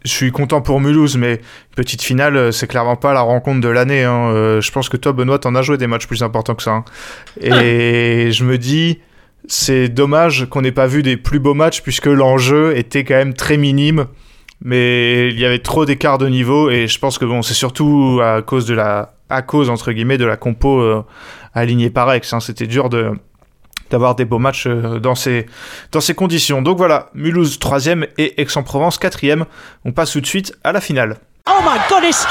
je suis content pour Mulhouse, mais une petite finale, euh, c'est clairement pas la rencontre de l'année. hein. Euh, je pense que toi, Benoît, t'en as joué des matchs plus importants que ça. hein. Et <laughs> je me dis, c'est dommage qu'on n'ait pas vu des plus beaux matchs puisque l'enjeu était quand même très minime. Mais il y avait trop d'écart de niveau et je pense que bon, c'est surtout à cause de la, à cause entre guillemets de la compo euh, alignée par ex. hein. C'était dur de d'avoir des beaux matchs euh, dans ces, dans ces conditions. Donc voilà, Mulhouse 3ème et Aix-en-Provence 4ème. On passe tout de suite à la finale. Oh my goodness!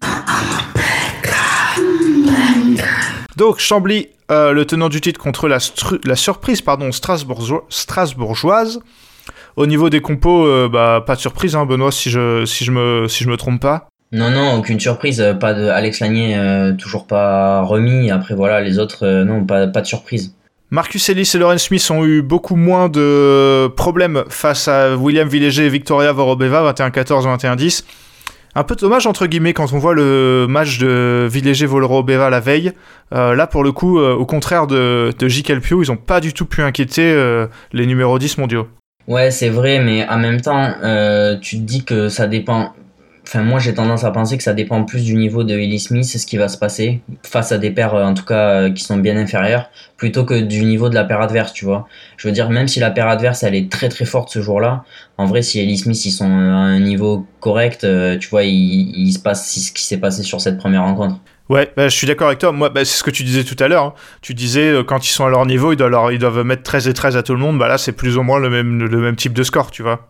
Donc Chambly, euh, le tenant du titre contre la, la surprise pardon, Strasbourgeois- strasbourgeoise. Au niveau des compos, euh, bah, pas de surprise, hein, Benoît, si je, si, je me, si je me trompe pas. Non, non, aucune surprise. euh, Pas de Alex Lanier, euh, toujours pas remis. Après, voilà, les autres, euh, non, pas, pas de surprise. Marcus Ellis et Lauren Smith ont eu beaucoup moins de problèmes face à William Villéger et Victoria Vorobeva, 21-14, 21-10. Un peu dommage, entre guillemets, quand on voit le match de Villéger-Vorobeva la veille. Euh, là, pour le coup, au contraire de, de J. Kelpio, ils n'ont pas du tout pu inquiéter les numéros 10 mondiaux. Ouais, c'est vrai, mais en même temps, euh, tu te dis que ça dépend. Enfin, moi, j'ai tendance à penser que ça dépend plus du niveau de Ellie Smith, ce qui va se passer face à des paires, euh, en tout cas, euh, qui sont bien inférieures, plutôt que du niveau de la paire adverse, tu vois. Je veux dire, même si la paire adverse, elle est très très forte ce jour-là, en vrai, si Ellie Smith, ils sont à un niveau correct, tu vois, il, il se passe ce qui s'est passé sur cette première rencontre. Ouais, bah, je suis d'accord avec toi. Moi, bah, c'est ce que tu disais tout à l'heure. hein. Tu disais, euh, quand ils sont à leur niveau, ils doivent, mettre 13 et 13 à tout le monde. Bah là, c'est plus ou moins le même, type de score, tu vois.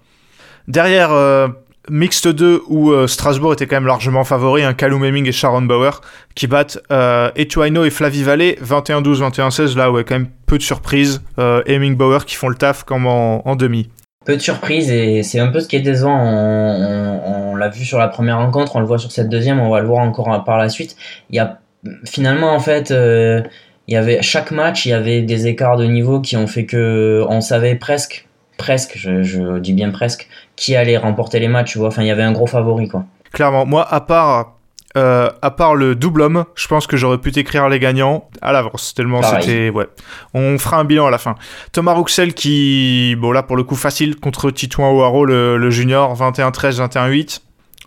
Derrière, euh, Mixte 2, où euh, Strasbourg était quand même largement favori, un Hemming et Sharon Bauer, qui battent euh, Etuaino et Flavie Vallée, 21-12, 21-16. Là, ouais, quand même peu de surprises. Hemming Bauer qui font le taf comme en demi. Peu de surprise et c'est un peu ce qui est décevant. On, l'a vu sur la première rencontre, on le voit sur cette deuxième, on va le voir encore par la suite. Il y a finalement en fait, euh, il y avait chaque match, il y avait des écarts de niveau qui ont fait que on savait presque, presque, je, je dis bien presque, qui allait remporter les matchs. Tu vois, enfin il y avait un gros favori quoi. Clairement, moi, à part, euh, à part le double homme, je pense que j'aurais pu t'écrire les gagnants à l'avance, tellement c'était... Ouais. On fera un bilan à la fin. Thomas Rouxel qui, bon là pour le coup facile, contre Titouan Ouaro, le, le junior, 21-13, 21-8.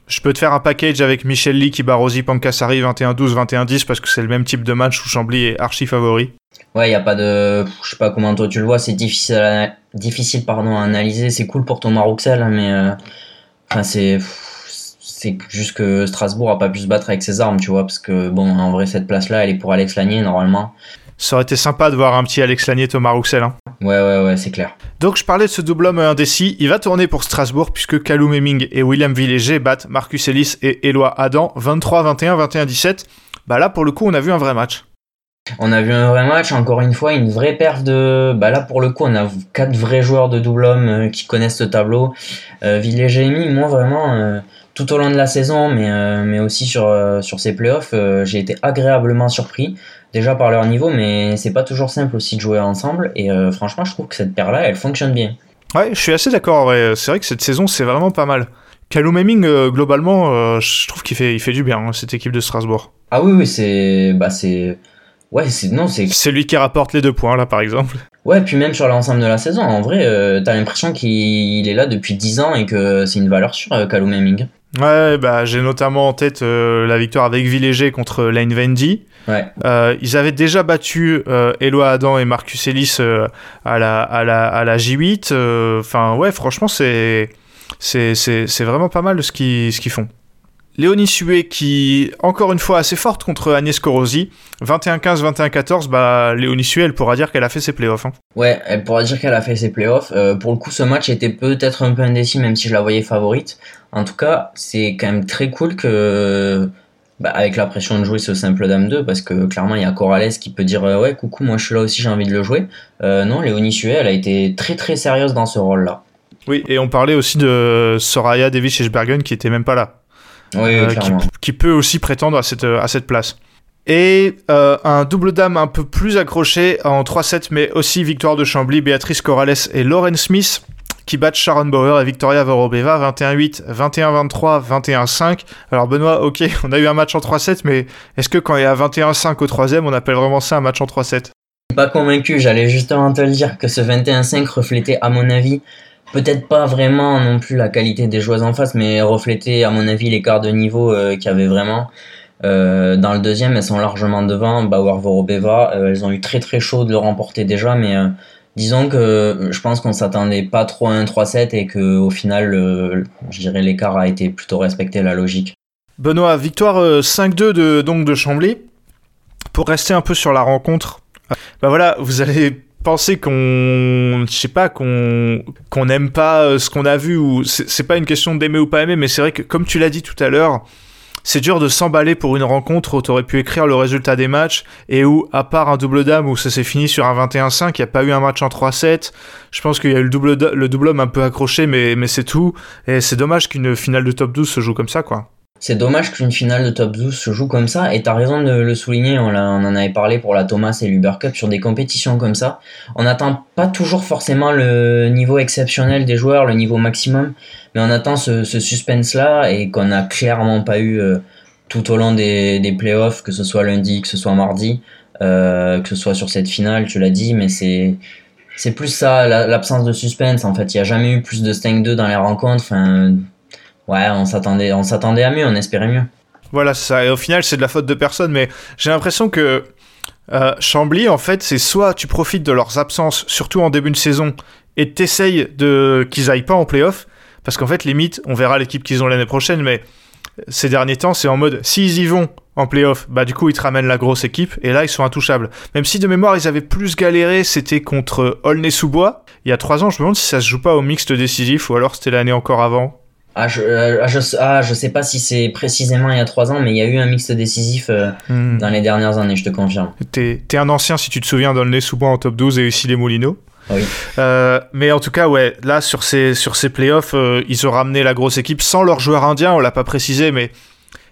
Je peux te faire un package avec Michel Lee qui bat Rosy Pancassari 21-12, 21-10 parce que c'est le même type de match où Chambly est archi favori. Ouais, il y a pas de, je sais pas comment toi tu le vois, c'est difficile, à, difficile pardon à analyser. C'est cool pour Thomas Rouxel, hein, mais euh, enfin c'est, c'est juste que Strasbourg a pas pu se battre avec ses armes, tu vois, parce que bon, en vrai cette place-là, elle est pour Alex Lanier normalement. Ça aurait été sympa de voir un petit Alex Lanier, Thomas Rouxel. hein. Ouais, ouais, ouais, c'est clair. Donc je parlais de ce double homme indécis, il va tourner pour Strasbourg puisque Callum Hemming et William Villéger battent Marcus Ellis et Éloi Adam 23-21, 21-17. Bah là pour le coup on a vu un vrai match. On a vu un vrai match, encore une fois, une vraie perf de. Bah là, pour le coup, on a quatre vrais joueurs de double homme euh, qui connaissent ce tableau. Euh, Villéger et Hemming, moi vraiment, euh, tout au long de la saison, mais, euh, mais aussi sur, euh, sur ces playoffs, euh, j'ai été agréablement surpris. Déjà par leur niveau, mais c'est pas toujours simple aussi de jouer ensemble. Et franchement, je trouve que cette paire-là, elle fonctionne bien. Ouais, je suis assez d'accord. C'est vrai que cette saison c'est vraiment pas mal. Callum Hemming globalement je trouve qu'il fait, il fait du bien hein, cette équipe de Strasbourg. Ah oui, oui, c'est. Bah c'est. Ouais, c'est. Non, c'est. C'est lui qui rapporte les deux points là par exemple. Ouais, puis même sur l'ensemble de la saison, en vrai, t'as l'impression qu'il est là depuis 10 ans et que c'est une valeur sûre, Callum Hemming. Ouais, bah j'ai notamment en tête euh, la victoire avec Villéger contre Lane Vendy. Ouais. Euh, ils avaient déjà battu euh, Eloi Adam et Marcus Ellis euh, à, la, à, la, à la J8. euh, Enfin, ouais, franchement, c'est, c'est, c'est, c'est vraiment pas mal ce qu'ils, ce qu'ils font. Léonie Sué qui, encore une fois, assez forte contre Agnès Corosi. 21-15, 21-14, bah, Léonie Sué, elle pourra dire qu'elle a fait ses playoffs. hein. Ouais, elle pourra dire qu'elle a fait ses playoffs. Pour le coup, ce match était peut-être un peu indécis, même si je la voyais favorite. En tout cas, c'est quand même très cool que, bah, avec la pression de jouer ce simple dame 2, parce que clairement, il y a Corrales qui peut dire euh, Ouais, coucou, moi je suis là aussi, j'ai envie de le jouer. Euh, non, Léonie Sué, elle a été très très sérieuse dans ce rôle-là. Oui, et on parlait aussi de Soraya Davis Bergen qui était même pas là. Oui, Euh, qui, peut aussi prétendre à cette, à cette place. Et euh, un double dame un peu plus accroché en 3-7, mais aussi victoire de Chambly, Béatrice Corrales et Lauren Smith, qui Sharon Bauer et Victoria Vorobeva 21-8, 21-23, 21-5. Alors Benoît, ok, <laughs> on a eu un match en 3-7, mais est-ce que quand il y a 21-5 au troisième, on appelle vraiment ça un match en 3-7 Pas convaincu, j'allais justement te le dire que ce 21-5 reflétait à mon avis peut-être pas vraiment non plus la qualité des joueuses en face, mais reflétait à mon avis l'écart de niveau euh, qu'il y avait vraiment. Euh, dans le deuxième, elles sont largement devant. Bauer Vorobeva, euh, elles ont eu très très chaud de le remporter déjà, mais disons que je pense qu'on s'attendait pas trop à un 3-7 et que au final, euh, je dirais l'écart a été plutôt respecté, la logique. Benoît, victoire euh, 5-2 de, donc de Chambly. Pour rester un peu sur la rencontre, bah voilà, vous allez penser qu'on, je sais pas, qu'on qu'on n'aime pas euh, ce qu'on a vu ou c'est pas une question d'aimer ou pas aimer, mais c'est vrai que comme tu l'as dit tout à l'heure, c'est dur de s'emballer pour une rencontre où t'aurais pu écrire le résultat des matchs et où, à part un double dame où ça s'est fini sur un 21-5, il n'y a pas eu un match en 3-7. Je pense qu'il y a eu le double, le double homme un peu accroché, mais, mais c'est tout. Et c'est dommage qu'une finale de top 12 se joue comme ça, quoi. C'est dommage qu'une finale de top 12 se joue comme ça, et t'as raison de le souligner, on, en avait parlé pour la Thomas et l'Uber Cup, sur des compétitions comme ça. On n'attend pas toujours forcément le niveau exceptionnel des joueurs, le niveau maximum, mais on attend ce, suspense-là, et qu'on n'a clairement pas eu euh, tout au long des, playoffs, que ce soit lundi, que ce soit mardi, euh, que ce soit sur cette finale, tu l'as dit, mais c'est... Plus ça, la- l'absence de suspense. En fait, il n'y a jamais eu plus de 5-2 dans les rencontres. Enfin, ouais, on s'attendait, à mieux, on espérait mieux. Voilà, ça. Au final, c'est de la faute de personne, mais j'ai l'impression que euh, Chambly, en fait, c'est soit tu profites de leurs absences, surtout en début de saison, et t'essayes de qu'ils aillent pas en playoff, parce qu'en fait, limite, on verra l'équipe qu'ils ont l'année prochaine, mais ces derniers temps, c'est en mode s'ils y vont en playoff, bah du coup, ils te ramènent la grosse équipe, et là, ils sont intouchables. Même si de mémoire, ils avaient plus galéré, c'était contre Aulnay-sous-Bois. Il y a trois ans, je me demande si ça se joue pas au mixte décisif, ou alors c'était l'année encore avant. Ah je, euh, ah, je, ah, je sais pas si c'est précisément il y a trois ans, mais il y a eu un mix décisif euh, Hmm. dans les dernières années, je te confirme. T'es t'es un ancien si tu te souviens d'Aulnay-sous-Bois en top 12 et aussi les Moulineaux. Oui. Euh, mais en tout cas, ouais, là sur ces, sur ces playoffs, euh, ils ont ramené la grosse équipe sans leurs joueurs indiens, on l'a pas précisé, mais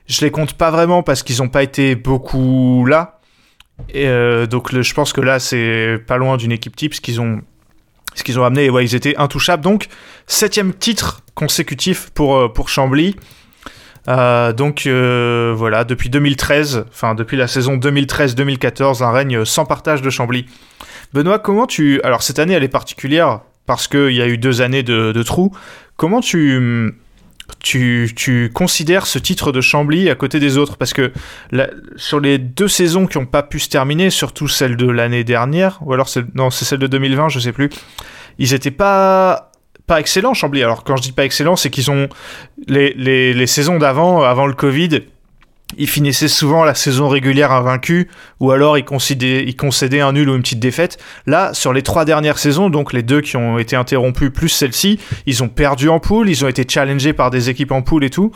je les compte pas vraiment parce qu'ils ont pas été beaucoup là. Et euh, donc je pense que là, c'est pas loin d'une équipe type ce qu'ils ont, ce qu'ils ont ramené. Et ouais, ils étaient intouchables. Donc, septième titre consécutif pour, pour Chambly. Donc voilà, depuis 2013, enfin depuis la saison 2013-2014, un règne sans partage de Chambly. Benoît, comment tu... Alors cette année, elle est particulière parce qu'il y a eu deux années de, de trous. Comment tu, tu, tu considères ce titre de Chambly à côté des autres? Parce que la- sur les deux saisons qui n'ont pas pu se terminer, surtout celle de l'année dernière, ou alors non, c'est celle de 2020, je sais plus, ils étaient pas pas excellents Chambly. Alors quand je dis pas excellents, c'est qu'ils ont les, les, les saisons d'avant, avant le Covid, ils finissaient souvent la saison régulière invaincus, ou alors ils concédaient un nul ou une petite défaite. Là, sur les trois dernières saisons, donc les deux qui ont été interrompues plus celle-ci, ils ont perdu en poule, ils ont été challengés par des équipes en poule et tout.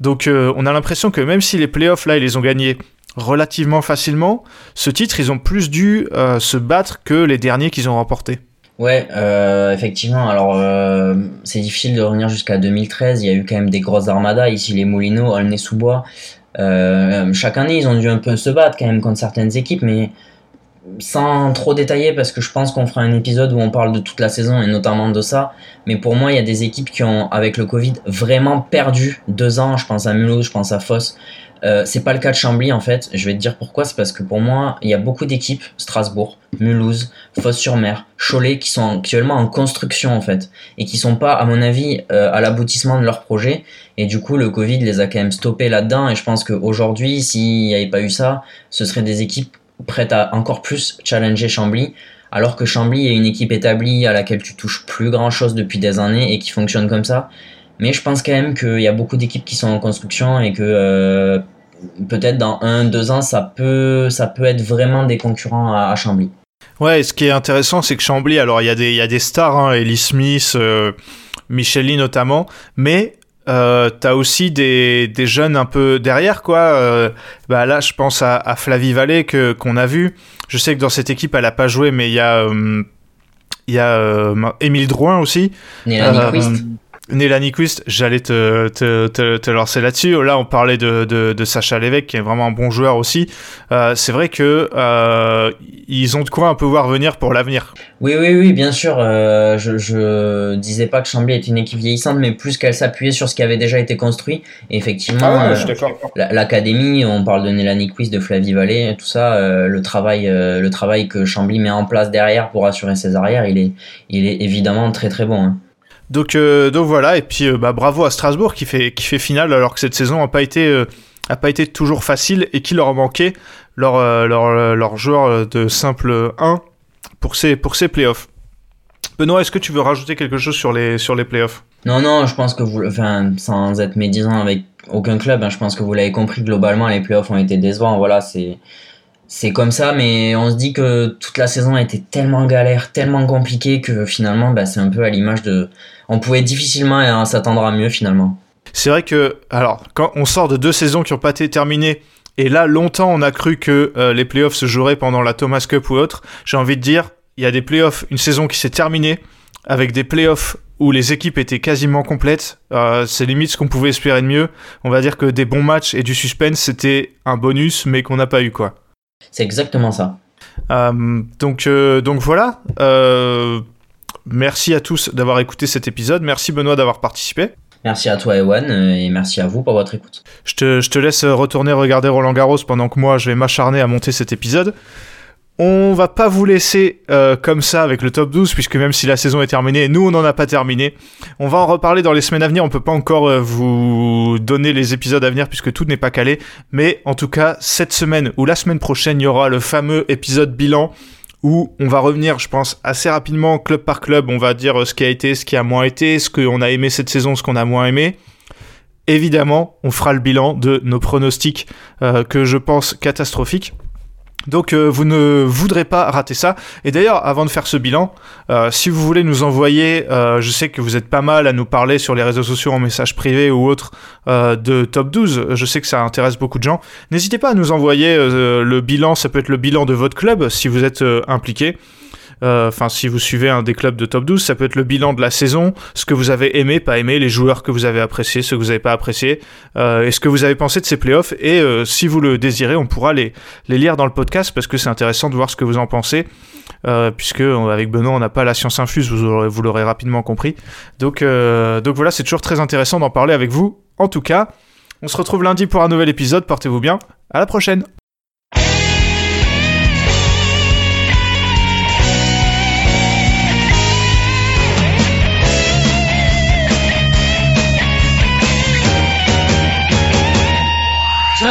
Donc euh, on a l'impression que même si les playoffs là, ils les ont gagnés relativement facilement, ce titre, ils ont plus dû euh, se battre que les derniers qu'ils ont remportés. Ouais, euh, effectivement. Alors, euh, c'est difficile de revenir jusqu'à 2013. Il y a eu quand même des grosses armadas. Ici, les Moulineaux, Aulnay-sous-Bois. Euh, chaque année, ils ont dû un peu se battre quand même contre certaines équipes, mais sans trop détailler parce que je pense qu'on fera un épisode où on parle de toute la saison et notamment de ça. Mais pour moi, il y a des équipes qui ont, avec le Covid, vraiment perdu deux ans. Je pense à Mulhouse, je pense à Foss. Euh, c'est pas le cas de Chambly en fait. Je vais te dire pourquoi. C'est parce que pour moi, il y a beaucoup d'équipes, Strasbourg, Mulhouse, Fosse-sur-Mer, Cholet, qui sont actuellement en construction en fait et qui sont pas, à mon avis, euh, à l'aboutissement de leur projet. Et du coup, le Covid les a quand même stoppés là-dedans. Et je pense qu'aujourd'hui, s'il n'y avait pas eu ça, ce seraient des équipes prêtes à encore plus challenger Chambly. Alors que Chambly est une équipe établie à laquelle tu touches plus grand chose depuis des années et qui fonctionne comme ça. Mais je pense quand même qu'il y a beaucoup d'équipes qui sont en construction et que euh, peut-être dans un, deux ans, ça peut, ça peut être vraiment des concurrents à, à Chambly. Ouais, et ce qui est intéressant, c'est que Chambly, alors il y, a des- y a des stars, hein, Ellie Smith, euh, Michel Lee notamment, mais euh, t'as aussi des, des jeunes un peu derrière, quoi. Euh, bah là, je pense à, à Flavie Vallée que qu'on a vu. Je sais que dans cette équipe, elle a pas joué, mais il y a euh, il y a euh, Émile Drouin aussi. Nélanie Quist, Néla Nyquist, j'allais te, te, te, te lancer là-dessus. Là, on parlait de, de, de, Sacha Lévesque, qui est vraiment un bon joueur aussi. Euh, c'est vrai que euh, ils ont de quoi un peu voir venir pour l'avenir. Oui, oui, oui, bien sûr. Euh, je, je disais pas que Chambly est une équipe vieillissante, mais plus qu'elle s'appuyait sur ce qui avait déjà été construit. Et effectivement, Ah ouais, euh, l'académie, on parle de Néla Nyquist, de Flavie Vallée, tout ça, euh, le travail, euh, le travail que Chambly met en place derrière pour assurer ses arrières, il est, il est évidemment très très bon. hein. Donc, euh, donc voilà, et puis euh, bah, bravo à Strasbourg qui fait, qui fait finale alors que cette saison n'a pas, été, euh, a pas été toujours facile et qui leur manquait leur, euh, leur, leur joueur de simple 1 pour ces, pour ces playoffs. Benoît, est-ce que tu veux rajouter quelque chose sur les, sur les playoffs? Non, non, je pense que vous, enfin, sans être médisant avec aucun club, hein, je pense que vous l'avez compris, globalement, les playoffs ont été décevants. Voilà, c'est, c'est comme ça, mais on se dit que toute la saison a été tellement galère, tellement compliquée que finalement, bah, c'est un peu à l'image de. On pouvait difficilement euh, s'attendre à mieux finalement. C'est vrai que, alors, quand on sort de deux saisons qui n'ont pas été terminées, et là, longtemps, on a cru que euh, les playoffs se joueraient pendant la Thomas Cup ou autre, j'ai envie de dire, il y a des playoffs, une saison qui s'est terminée, avec des playoffs où les équipes étaient quasiment complètes. Euh, c'est limite ce qu'on pouvait espérer de mieux. On va dire que des bons matchs et du suspense, c'était un bonus, mais qu'on n'a pas eu, quoi. C'est exactement ça. Euh, donc, euh, donc voilà. Euh, merci à tous d'avoir écouté cet épisode. Merci Benoît d'avoir participé. Merci à toi, Ewan, et merci à vous pour votre écoute. Je te, je te laisse retourner regarder Roland Garros pendant que moi je vais m'acharner à monter cet épisode. On va pas vous laisser euh, comme ça avec le top 12 puisque même si la saison est terminée, nous on n'en a pas terminé. On va en reparler dans les semaines à venir, on peut pas encore euh, vous donner les épisodes à venir puisque tout n'est pas calé, mais en tout cas cette semaine ou la semaine prochaine, il y aura le fameux épisode bilan où on va revenir, je pense, assez rapidement club par club, on va dire euh, ce qui a été, ce qui a moins été, ce qu'on a aimé cette saison, ce qu'on a moins aimé. Évidemment, on fera le bilan de nos pronostics que je pense catastrophiques. Donc euh, vous ne voudrez pas rater ça. Et d'ailleurs, avant de faire ce bilan, euh, si vous voulez nous envoyer, euh, je sais que vous êtes pas mal à nous parler sur les réseaux sociaux en message privé ou autre de top 12, je sais que ça intéresse beaucoup de gens, n'hésitez pas à nous envoyer le bilan, ça peut être le bilan de votre club si vous êtes impliqué. Euh, Enfin, si vous suivez un des clubs de top 12, ça peut être le bilan de la saison, ce que vous avez aimé, pas aimé, les joueurs que vous avez appréciés, ceux que vous n'avez pas appréciés, euh, et ce que vous avez pensé de ces playoffs. Et euh, si vous le désirez, on pourra les, les lire dans le podcast parce que c'est intéressant de voir ce que vous en pensez. Euh, puisque avec Benoît on n'a pas la science infuse, vous l'aurez rapidement compris. Donc, euh, donc voilà, c'est toujours très intéressant d'en parler avec vous. En tout cas, on se retrouve lundi pour un nouvel épisode. Portez-vous bien. À la prochaine.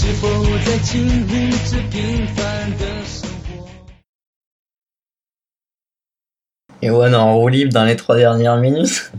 是否在经历这平凡的生活？ Ewan en roue libre dans les trois dernières minutes.